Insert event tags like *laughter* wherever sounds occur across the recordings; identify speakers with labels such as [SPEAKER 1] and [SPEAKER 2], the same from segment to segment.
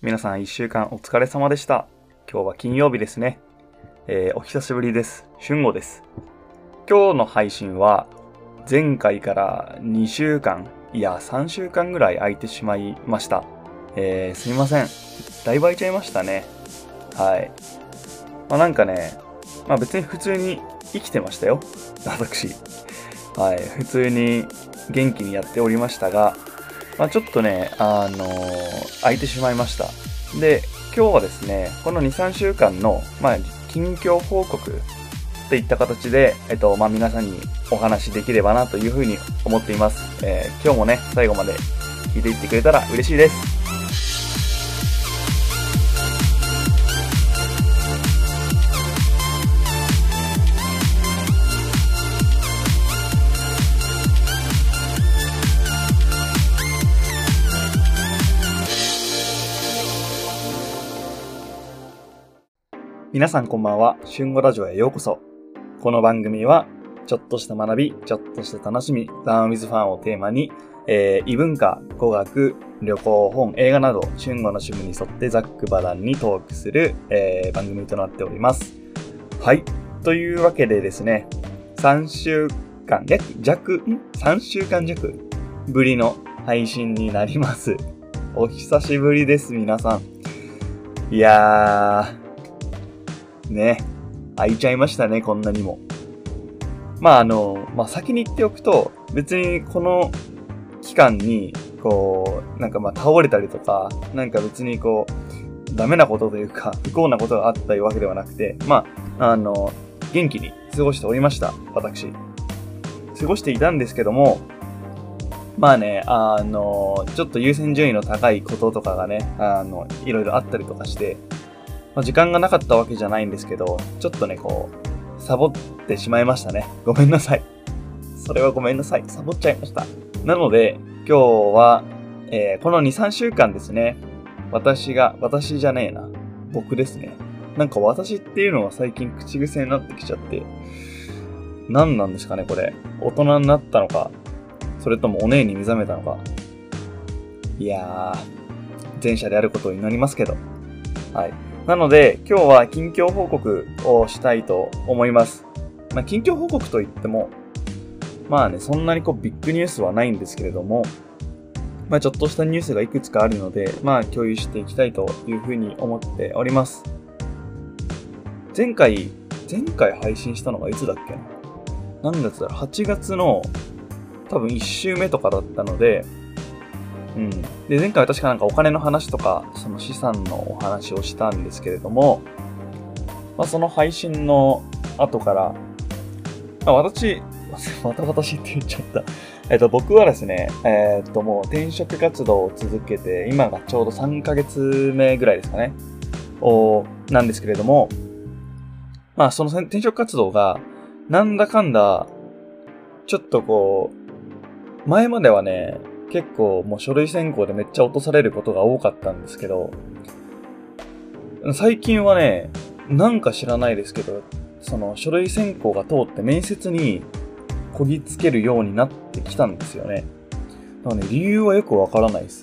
[SPEAKER 1] 皆さん一週間お疲れ様でした。今日は金曜日ですね。えーお久しぶりです。春吾です。今日の配信は前回から2週間、いや3週間ぐらい空いてしまいました。えーすみません。だいぶ空いちゃいましたね。はい。まあなんかね、まあ別に普通に生きてましたよ。私。はい。普通に元気にやっておりましたが、まあちょっとね、あのー空いてしまいました。で、今日はですね、この2、3週間の、まあ近況報告といった形で、えっと、まあ皆さんにお話しできればなというふうに思っています。えー今日もね、最後まで聞いていってくれたら嬉しいです。皆さんこんばんは、春語ラジオへようこそ。この番組は、ちょっとした学び、ちょっとした楽しみ、ダウンウィズファンをテーマに、えー異文化、語学、旅行、本、映画など、春語の趣味に沿ってざっくばらんにトークする、えー番組となっております。はい。というわけでですね、3週間、約、弱、ん ?3 週間弱ぶりの配信になります。お久しぶりです、皆さん。いやー、ね、空いちゃいましたね、こんなにも。まああの、まあ先に言っておくと、別にこの期間に、こう、なんかまあ倒れたりとか、なんか別にこう、ダメなことというか、不幸なことがあったわけではなくて、まあ、あの、元気に過ごしておりました、私。過ごしていたんですけども、まあね、あの、ちょっと優先順位の高いこととかがね、あの、いろいろあったりとかして、まあ、時間がなかったわけじゃないんですけど、ちょっとね、こう、サボってしまいましたね。ごめんなさい。それはごめんなさい。サボっちゃいました。なので、今日は、えーこの2、3週間ですね、私が、私じゃねえな。僕ですね。なんか私っていうのは最近口癖になってきちゃって、何なんですかね、これ。大人になったのか、それともお姉に目覚めたのか。いやー、前者であることを祈りますけど。はい。なので、今日は近況報告をしたいと思います。まあ、近況報告といっても、まあね、そんなにこうビッグニュースはないんですけれども、まあちょっとしたニュースがいくつかあるので、まあ共有していきたいというふうに思っております。前回、前回配信したのがいつだっけな？何月だろう ?8 月の多分1週目とかだったので、うん。で、前回は確かなんかお金の話とか、その資産のお話をしたんですけれども、まあその配信の後から、あ私、*laughs* また私って言っちゃった。えっと、僕はですね、えっと、もう転職活動を続けて、今がちょうど3ヶ月目ぐらいですかね。おなんですけれども、まあその転職活動が、なんだかんだ、ちょっとこう、前まではね、結構もう書類選考でめっちゃ落とされることが多かったんですけど、最近はね、なんか知らないですけど、その書類選考が通って面接にこぎつけるようになってきたんですよね。だからね、理由はよくわからないです。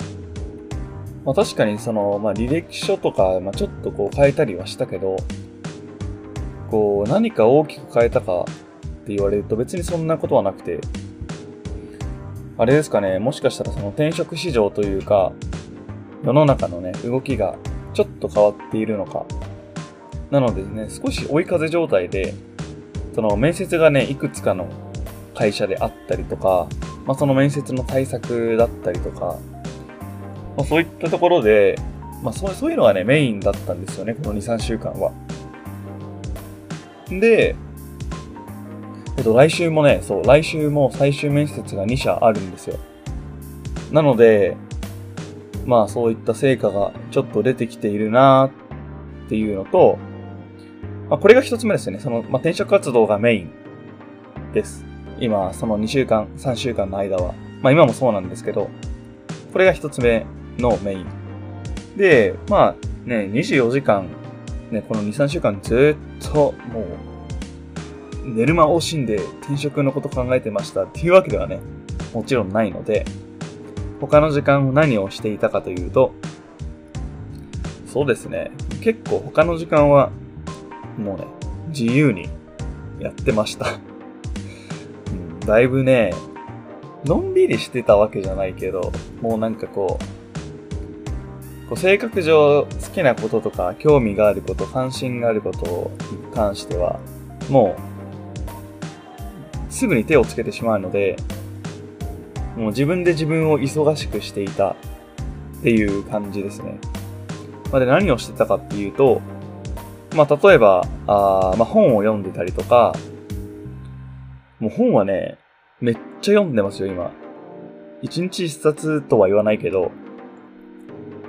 [SPEAKER 1] まあ確かにその、まあ履歴書とか、まあちょっとこう変えたりはしたけど、こう何か大きく変えたかって言われると別にそんなことはなくて、あれですかね、もしかしたらその転職市場というか、世の中のね、動きがちょっと変わっているのか。なのでね、少し追い風状態で、その面接がね、いくつかの会社であったりとか、まあその面接の対策だったりとか、まあそういったところで、まあそうそういうのがね、メインだったんですよね、この2、3週間は。で、と、来週もね、そう、来週も最終面接が2社あるんですよ。なので、まあそういった成果がちょっと出てきているなっていうのと、まあこれが一つ目ですよね。その、まあ転職活動がメインです。今、その2週間、3週間の間は。まあ今もそうなんですけど、これが一つ目のメイン。で、まあね、24時間、ね、この2、3週間ずっともう、寝る間惜しんで転職のこと考えてましたっていうわけではね、もちろんないので、他の時間を何をしていたかというと、そうですね。結構他の時間は、もうね、自由にやってました。うん、だいぶね、のんびりしてたわけじゃないけど、もうなんかこう、こう性格上好きなこととか興味があること、関心があることに関しては、もう、すぐに手をつけてしまうので、もう自分で自分を忙しくしていたっていう感じですね。まあ、で、何をしてたかっていうと、まあ、例えば、あまあ、本を読んでたりとか、もう本はね、めっちゃ読んでますよ、今。1日1冊とは言わないけど、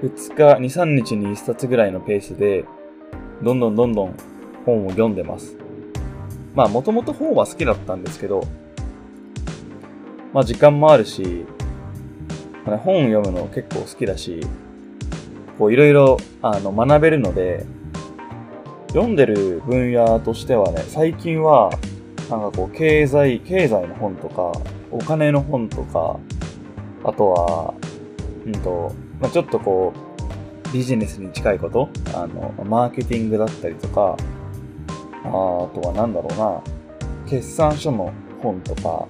[SPEAKER 1] 2日、2、3日に1冊ぐらいのペースで、どんどんどんどん本を読んでます。まあ、もともと本は好きだったんですけど、まあ、時間もあるし、まあ、本読むの結構好きだし、こう、いろいろ、あの、学べるので、読んでる分野としてはね、最近は、なんかこう、経済、経済の本とか、お金の本とか、あとは、うんと、まあ、ちょっとこう、ビジネスに近いこと、あの、マーケティングだったりとか、あとはなんだろうな、決算書の本とか、も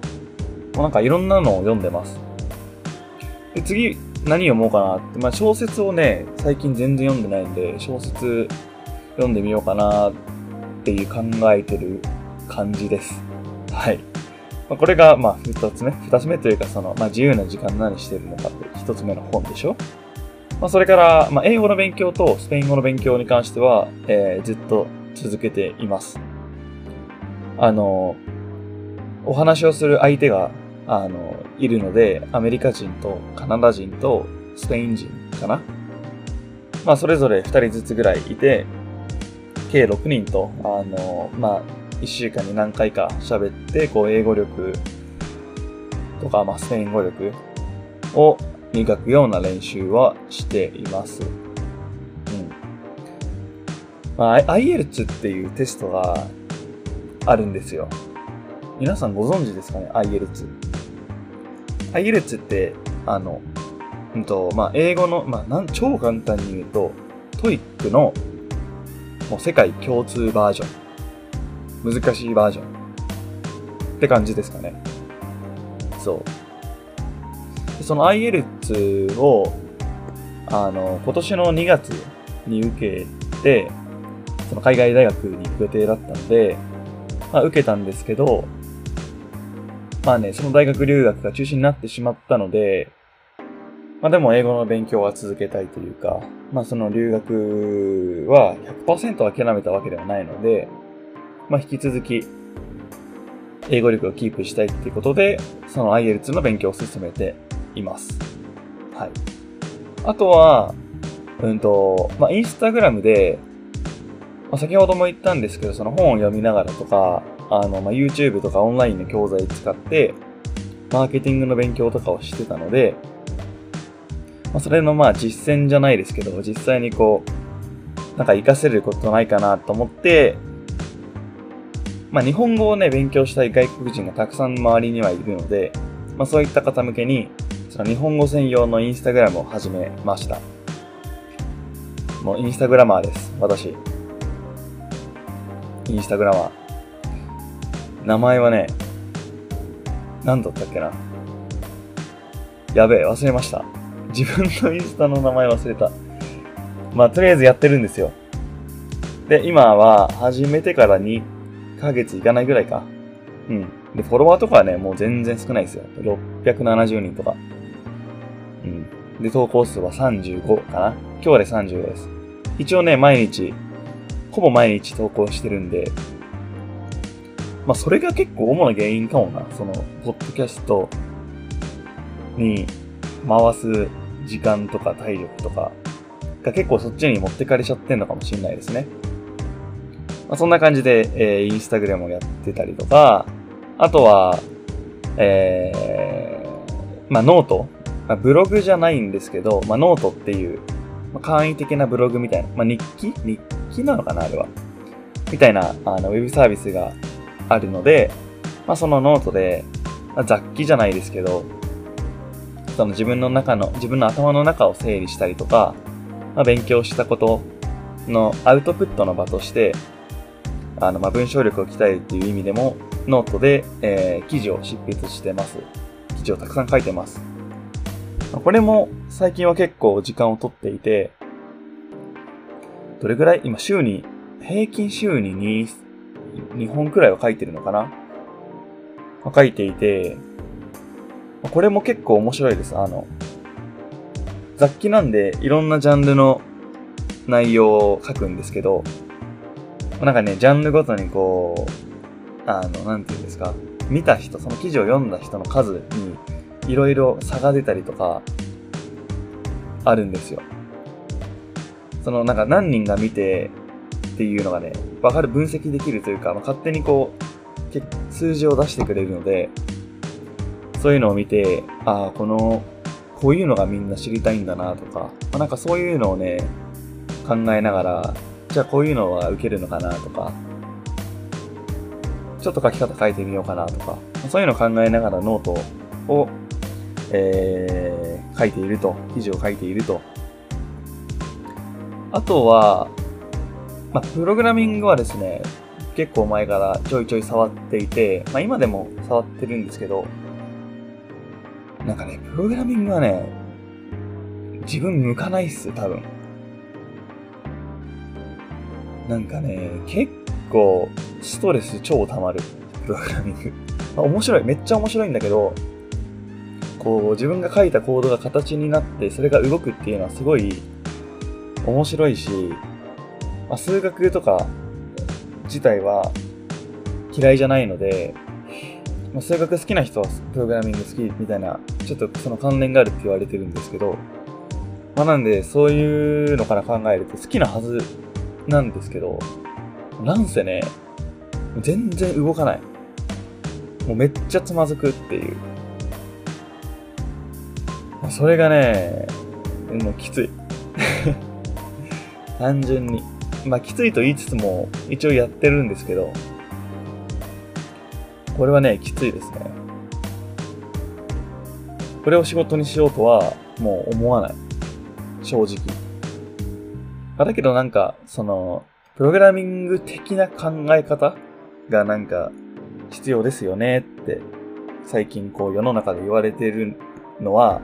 [SPEAKER 1] うなんかいろんなのを読んでます。で、次、何読もうかなって、まあ、小説をね、最近全然読んでないんで、小説読んでみようかなっていう考えてる感じです。はい。まあ、これが、まあ、二つ目。二つ目というか、その、まあ、自由な時間何してるのかって一つ目の本でしょまあ、それから、まあ、英語の勉強とスペイン語の勉強に関しては、えー、ずっと続けています。あの、お話をする相手が、あの、いるので、アメリカ人とカナダ人とスペイン人かな？まあ、それぞれ二人ずつぐらいいて、計6人と、あの、まあ、1週間に何回か喋って、こう、英語力とか、まあ、スペイン語力を磨くような練習はしています。まあ、IELTS っていうテストがあるんですよ。皆さんご存知ですかね ?IELTS。IELTS って、あの、うんと、まあ、英語の、まあ、なん、超簡単に言うと、 TOEIC の、もう世界共通バージョン。難しいバージョンって感じですかね。そう。その IELTS を、あの、今年の2月に受けて、その海外大学に行く予定だったので、まあ受けたんですけど、まあね、その大学留学が中止になってしまったので、まあでも英語の勉強は続けたいというか、まあその留学は100%諦めたわけではないので、まあ、引き続き、英語力をキープしたいっていうことで、その IELTS の勉強を進めています。はい。あとは、うんと、まあ、インスタグラムで、まあ、先ほども言ったんですけど、その本を読みながらとか、あの、まあ、YouTube とかオンラインの教材使って、マーケティングの勉強とかをしてたので、まあ、それのまあ実践じゃないですけど、実際にこう、なんか活かせることないかなと思って、まあ、日本語をね、勉強したい外国人がたくさん周りにはいるので、まあ、そういった方向けに、その日本語専用のインスタグラムを始めました。もうインスタグラマーです、私。インスタグラマー。名前はね、何だったっけな。やべえ、忘れました。自分のインスタの名前忘れた。まあ、とりあえずやってるんですよ。で、今は始めてから2ヶ月いかないぐらいか。うん。で、フォロワーとかはね、もう全然少ないですよ。670人とか。うん。で、投稿数は35かな今日で35です。一応ね、毎日、ほぼ毎日投稿してるんで、まあ、それが結構主な原因かもな。その、ポッドキャストに回す時間とか体力とかが結構そっちに持ってかれちゃってんのかもしれないですね。まあ、そんな感じで、えー、インスタグラムをやってたりとか、あとは、えー、まあ、 note。まあ、ブログじゃないんですけど、まあ、ノートっていう、まあ、簡易的なブログみたいな、まあ、日記？日記なのかなあれは。みたいな、あの、ウェブサービスがあるので、まあ、そのノートで、まあ、雑記じゃないですけど、その自分の中の、自分の頭の中を整理したりとか、まあ、勉強したことのアウトプットの場として、あの、まあ、文章力を鍛えるっていう意味でも、ノートで、えー、記事を執筆してます。記事をたくさん書いてます。これも最近は結構時間をとっていて、どれぐらい今週に、平均週に 2, 2本くらいは書いてるのかな？書いていて、これも結構面白いです。あの、雑記なんでいろんなジャンルの内容を書くんですけど、なんかね、ジャンルごとにこう、あの、なんていうんですか、見た人、その記事を読んだ人の数にいろいろ差が出たりとか、あるんですよ。そのなんか何人が見てっていうのがね、わかる、分析できるというか、まあ、勝手にこう、数字を出してくれるので、そういうのを見て、ああ、この、こういうのがみんな知りたいんだなとか、まあ、なんかそういうのをね、考えながら、じゃあこういうのは受けるのかなとか、ちょっと書き方変えてみようかなとか、そういうのを考えながらノートを、えー、書いていると、記事を書いていると。あとは、まあ、プログラミングはですね、結構前からちょいちょい触っていて、まあ、今でも触ってるんですけど、なんかね、プログラミングはね、自分向かないっす、多分。なんかね、結構ストレス超溜まる、プログラミング。まあ、面白い、めっちゃ面白いんだけど、こう、自分が書いたコードが形になって、それが動くっていうのはすごい面白いし、まあ、数学とか自体は嫌いじゃないので、まあ、数学好きな人はプログラミング好きみたいな、ちょっとその関連があるって言われてるんですけど、まあなんで、そういうのから考えると好きなはずなんですけど、なんせね、全然動かない。もうめっちゃつまずくっていう。それがね、もうきつい。*laughs* 単純に。まあきついと言いつつも、一応やってるんですけど、これはね、きついですね。これを仕事にしようとは、もう思わない。正直。だけどなんか、その、プログラミング的な考え方がなんか必要ですよねって最近こう世の中で言われてるのは、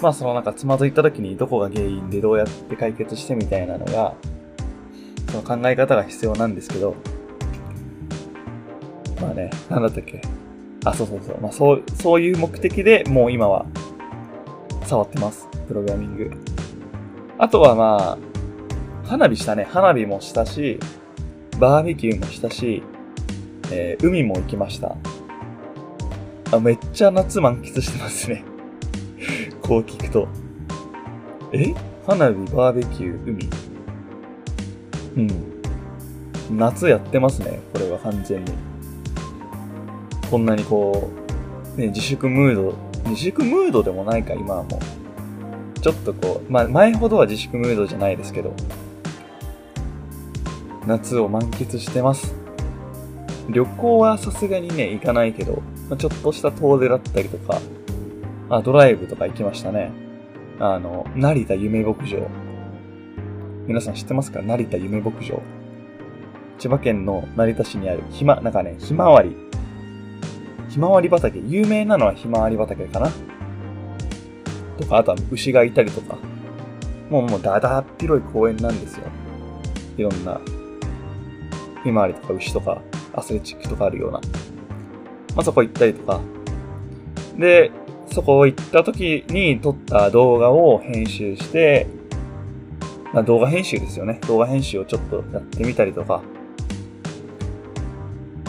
[SPEAKER 1] まあそのなんかつまずいた時にどこが原因でどうやって解決してみたいなのが、その考え方が必要なんですけど、まあね、なんだったっけ。あ、そうそうそう。まあそう、そういう目的でもう今は触ってます。プログラミング。あとはまあ、花火したね。花火もしたし、バーベキューもしたし、えー、海も行きました。あ、めっちゃ夏満喫してますね。こう聞くと。え？花火、バーベキュー、海？うん。夏やってますね。これは完全に。こんなにこう、ね、自粛ムード、自粛ムードでもないか、今はもう。ちょっとこう、まあ、前ほどは自粛ムードじゃないですけど、夏を満喫してます。旅行はさすがにね、行かないけど、まちょっとした遠出だったりとか、あ、ドライブとか行きましたね。あの、成田夢牧場。皆さん知ってますか？成田夢牧場。千葉県の成田市にあるひま、なんかね、ひまわり。ひまわり畑。有名なのはひまわり畑かなとか、あとは牛がいたりとか。もうもうだだっ広い公園なんですよ。いろんなひまわりとか牛とか、アスレチックとかあるような。まあ、そこ行ったりとか。で、そこ行った時に撮った動画を編集して、まあ、動画編集ですよね。動画編集をちょっとやってみたりとか、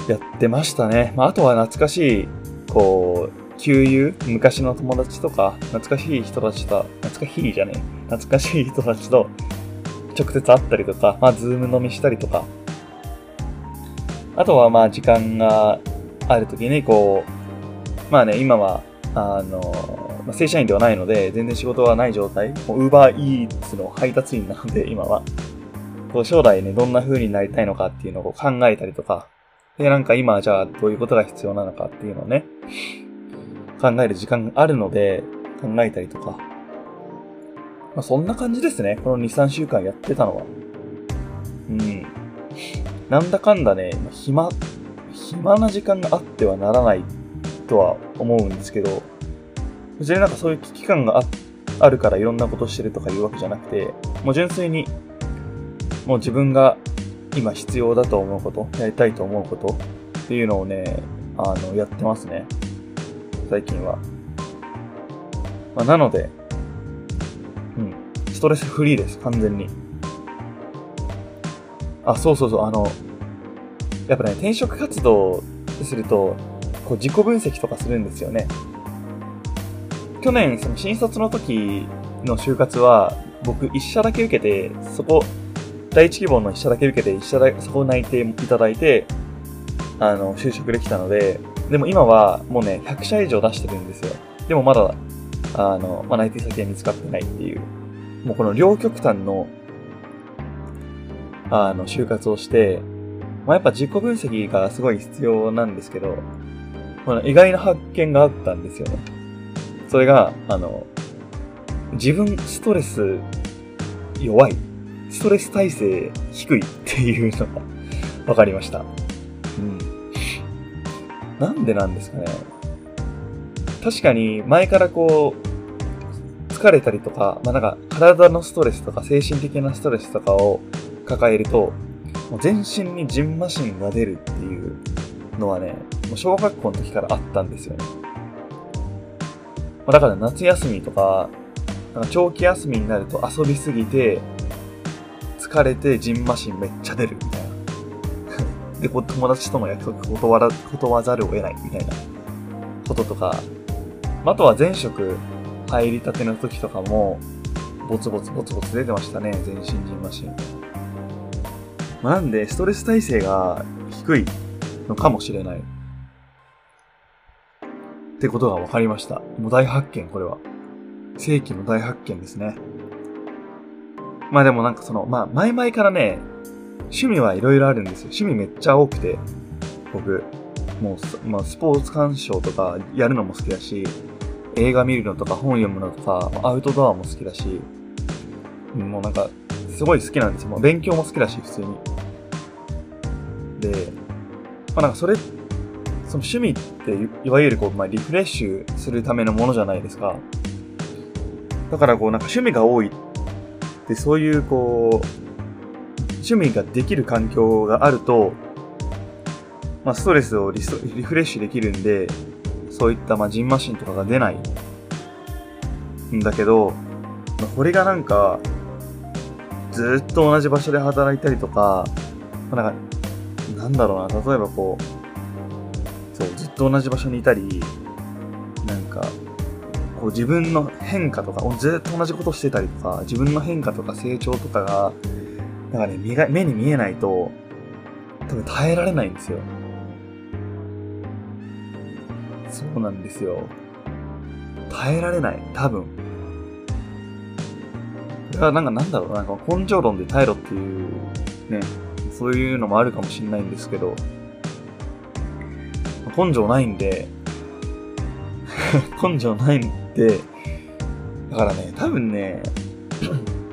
[SPEAKER 1] やってましたね。まあ、あとは懐かしい、こう、旧友昔の友達とか、懐かしい人たちと、懐かしいじゃねえ。懐かしい人たちと直接会ったりとか、まあ、ズーム飲みしたりとか、あとはまあ時間がある時にこう、まあね、今は、あの、ま正社員ではないので、全然仕事はない状態。もう、ウーバーイーツの配達員なので、今は。こう、将来ね、どんな風になりたいのかっていうのを考えたりとか、で、なんか今、じゃあ、どういうことが必要なのかっていうのをね、考える時間があるので、考えたりとか。まあ、そんな感じですね。この2、3週間やってたのは。うんなんだかんだね、暇、暇な時間があってはならないとは思うんですけど、別になんかそういう危機感がああるからいろんなことしてるとかいうわけじゃなくて、もう純粋に、もう自分が今必要だと思うこと、やりたいと思うことっていうのをね、あの、やってますね。最近は。まあ、なので、うん、ストレスフリーです、完全に。あ、そうそうそう、あの、やっぱね、転職活動すると、こう自己分析とかするんですよね。去年、その新卒の時の就活は、僕一社だけ受けて、そこ、第一希望の一社だけ受けて、一社だけ、そこを内定いただいて、あの、就職できたので、でも今はもうね、100社以上出してるんですよ。でもまだ、あの、まあ、内定先は見つかってないっていう。もうこの両極端の、あの、就活をして、まあ、やっぱ自己分析がすごい必要なんですけど、まあ、意外な発見があったんですよね。それが、あの、自分ストレス弱い、ストレス耐性低いっていうのが *laughs* 分かりました。うん。なんでなんですかね。確かに前からこう、疲れたりとか、まあなんか体のストレスとか精神的なストレスとかを抱えると、もう全身にジンマシンが出るっていうのはね、もう小学校の時からあったんですよね。だから夏休みとか、なんか長期休みになると遊びすぎて、疲れてジンマシンめっちゃ出るみたいな。で、こ友達との約束断ら、断ざるを得ないみたいなこととか、あとは前職入りたての時とかも、ボツボツボツボツ出てましたね、全身ジンマシン。まあ、なんで、ストレス耐性が低いのかもしれない。ってことが分かりました。もう大発見、これは。世紀の大発見ですね。まあでもなんかその、まあ前々からね、趣味はいろいろあるんですよ。趣味めっちゃ多くて、僕、もう、まあスポーツ鑑賞とかやるのも好きだし、映画見るのとか本読むのとか、アウトドアも好きだし、もうなんか、すごい好きなんですよ。もう勉強も好きだし、普通に。で、まあなんかそれ、その趣味っていわゆるこう、まあリフレッシュするためのものじゃないですか。だからこうなんか趣味が多いってそういうこう、趣味ができる環境があると、まあストレスをリリフレッシュできるんで、そういったまあジンマシンとかが出ないんだけど、まあ、これがなんか、ずっと同じ場所で働いたりとか、まあ、なんかなんだろうな、例えばこう、そう、ずっと同じ場所にいたり、なんか、こう自分の変化とか、ずっと同じことしてたりとか、自分の変化とか成長とかが、なんかね、目が目に見えないと、多分耐えられないんですよ。そうなんですよ。耐えられない。多分。だからなんかなんだろう、なんか根性論で耐えろっていうね、そういうのもあるかもしれないんですけど、根性ないんで、*laughs* 根性ないんで、だからね、多分ね、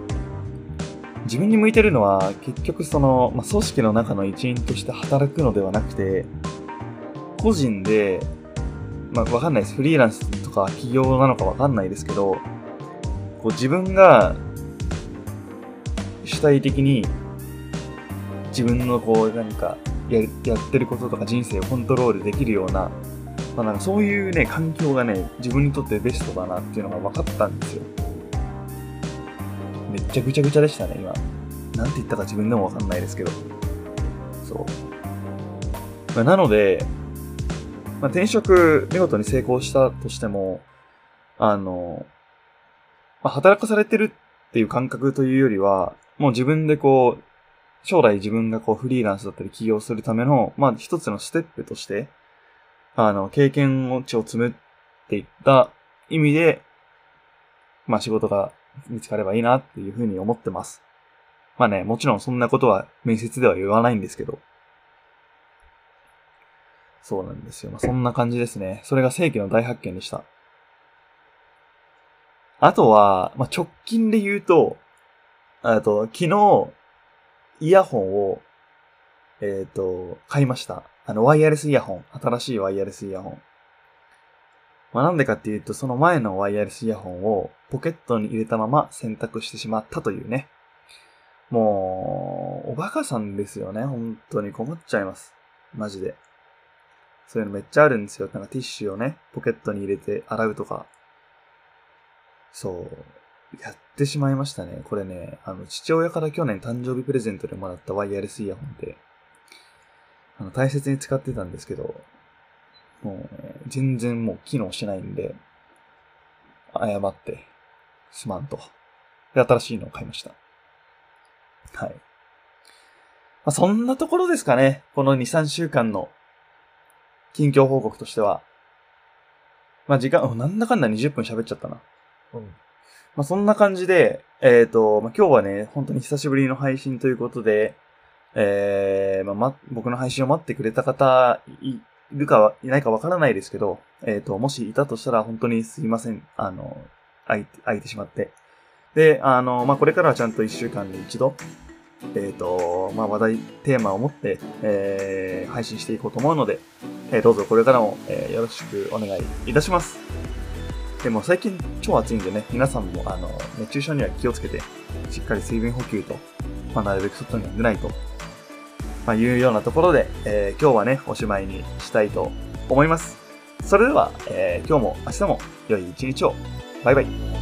[SPEAKER 1] *clears throat* 自分に向いてるのは結局その、まあ、組織の中の一員として働くのではなくて、個人で、まあ、わかんないです。フリーランスとか企業なのかわかんないですけど、こう自分が主体的に自分のこう、何かや、やってることとか人生をコントロールできるような、まあなんかそういうね、環境がね、自分にとってベストだなっていうのが分かったんですよ。めっちゃぐちゃぐちゃでしたね、今。なんて言ったか自分でも分かんないですけど。そう。まあ、なので、まあ、転職見事に成功したとしても、あの、まあ、働かされてるっていう感覚というよりは、もう自分でこう、将来自分がこうフリーランスだったり起業するための、まあ一つのステップとして、あの、経験値を積むっていった意味で、まあ仕事が見つかればいいなっていうふうに思ってます。まあね、もちろんそんなことは面接では言わないんですけど。そうなんですよ。まあ、そんな感じですね。それが正規の大発見でした。あとは、まあ、直近で言うと、あと、昨日、イヤホンをえっ、と、買いました。あの、ワイヤレスイヤホン。新しいワイヤレスイヤホン。まあ、なんでかっていうと、その前のワイヤレスイヤホンをポケットに入れたまま選択してしまったというね。もう、おバカさんですよね。本当に困っちゃいます。マジで。そういうのめっちゃあるんですよ。なんかティッシュをね、ポケットに入れて洗うとか。そう。やってしまいましたね。これね、あの、父親から去年誕生日プレゼントでもらったワイヤレスイヤホンで、あの、大切に使ってたんですけど、もうね、全然もう機能しないんで、謝って、すまんと。で、新しいのを買いました。はい。まあ、そんなところですかね。この2、3週間の近況報告としては。まあ、時間、なんだかんだ20分喋っちゃったな。うん。まあ、そんな感じで、えっ、と、まあ、今日はね、本当に久しぶりの配信ということで、えー、まあ、ま、僕の配信を待ってくれた方、い、るかは、いないかわからないですけど、えっ、と、もしいたとしたら本当にすいません。あの、空いて、空いてしまって。で、あの、まあ、これからはちゃんと1週間に一度、えっ、と、まあ、話題、テーマを持って、えー、配信していこうと思うので、えーどうぞこれからも、えーよろしくお願いいたします。でも最近超暑いんでね、皆さんもあの、熱中症には気をつけて、しっかり水分補給と、まあ、なるべく外には出ないと、まあ、いうようなところで、えー今日はね、おしまいにしたいと思います。それでは、えー今日も明日も良い一日を。バイバイ。